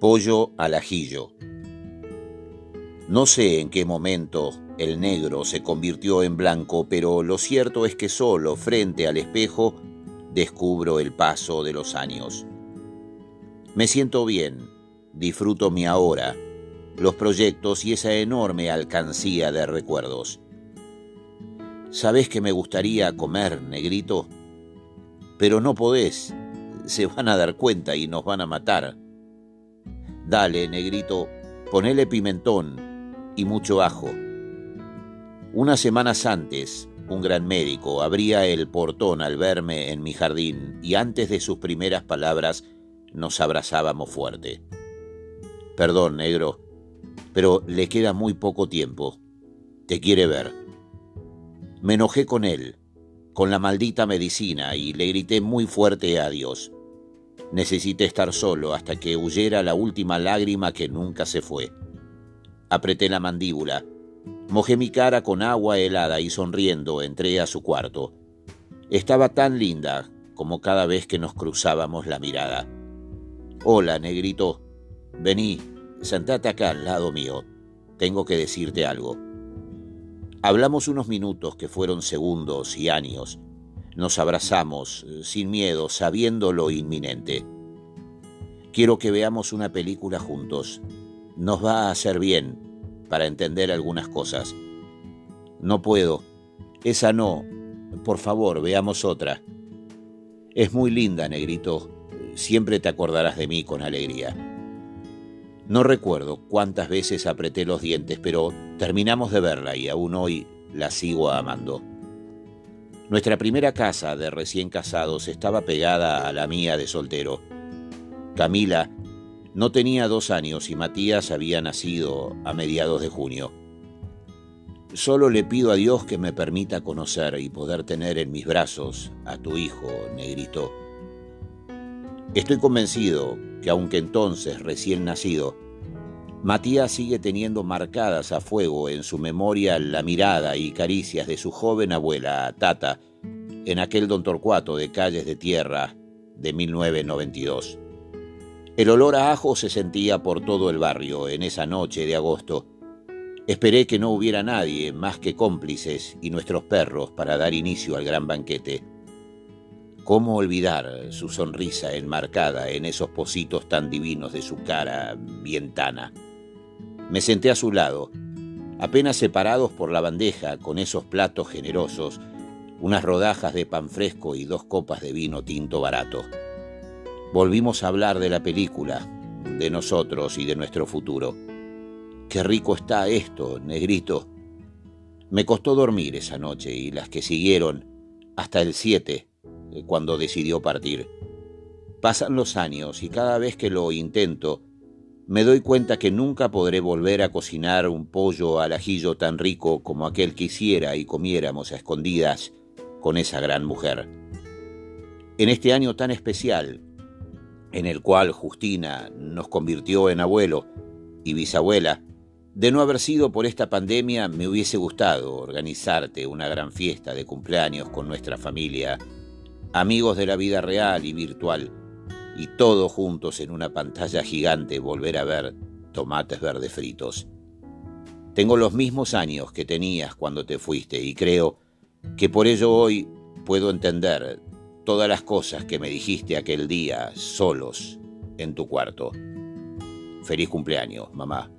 Pollo al ajillo. No sé en qué momento el negro se convirtió en blanco, pero lo cierto es que solo frente al espejo descubro el paso de los años. Me siento bien, disfruto mi ahora, los proyectos y esa enorme alcancía de recuerdos. ¿Sabes que me gustaría comer, negrito? Pero no podés, se van a dar cuenta y nos van a matar. Dale, negrito, ponele pimentón y mucho ajo. Unas semanas antes, un gran médico abría el portón al verme en mi jardín y antes de sus primeras palabras nos abrazábamos fuerte. Perdón, negro, pero le queda muy poco tiempo. Te quiere ver. Me enojé con él, con la maldita medicina, y le grité muy fuerte adiós. Necesité estar solo hasta que huyera la última lágrima que nunca se fue. Apreté la mandíbula, mojé mi cara con agua helada y sonriendo entré a su cuarto. Estaba tan linda como cada vez que nos cruzábamos la mirada. Hola, negrito. Vení, sentate acá al lado mío. Tengo que decirte algo. Hablamos unos minutos que fueron segundos y años. Nos abrazamos, eh, sin miedo, sabiendo lo inminente. Quiero que veamos una película juntos. Nos va a hacer bien para entender algunas cosas. No puedo. Esa no. Por favor, veamos otra. Es muy linda, negrito. Siempre te acordarás de mí con alegría. No recuerdo cuántas veces apreté los dientes, pero terminamos de verla y aún hoy la sigo amando. Nuestra primera casa de recién casados estaba pegada a la mía de soltero. Camila no tenía dos años y Matías había nacido a mediados de junio. Solo le pido a Dios que me permita conocer y poder tener en mis brazos a tu hijo, negrito. Estoy convencido que aunque entonces recién nacido, Matías sigue teniendo marcadas a fuego en su memoria la mirada y caricias de su joven abuela, Tata, en aquel Don Torcuato de calles de tierra de 1992. El olor a ajo se sentía por todo el barrio en esa noche de agosto. Esperé que no hubiera nadie más que cómplices y nuestros perros para dar inicio al gran banquete. ¿Cómo olvidar su sonrisa enmarcada en esos pocitos tan divinos de su cara vientana? Me senté a su lado, apenas separados por la bandeja con esos platos generosos, unas rodajas de pan fresco y dos copas de vino tinto barato. Volvimos a hablar de la película, de nosotros y de nuestro futuro. Qué rico está esto, negrito. Me costó dormir esa noche y las que siguieron hasta el 7, eh, cuando decidió partir. Pasan los años y cada vez que lo intento, me doy cuenta que nunca podré volver a cocinar un pollo al ajillo tan rico como aquel que hiciera y comiéramos a escondidas con esa gran mujer. En este año tan especial, en el cual Justina nos convirtió en abuelo y bisabuela, de no haber sido por esta pandemia me hubiese gustado organizarte una gran fiesta de cumpleaños con nuestra familia, amigos de la vida real y virtual, y todos juntos en una pantalla gigante volver a ver tomates verdes fritos. Tengo los mismos años que tenías cuando te fuiste y creo que por ello hoy puedo entender todas las cosas que me dijiste aquel día solos en tu cuarto. Feliz cumpleaños, mamá.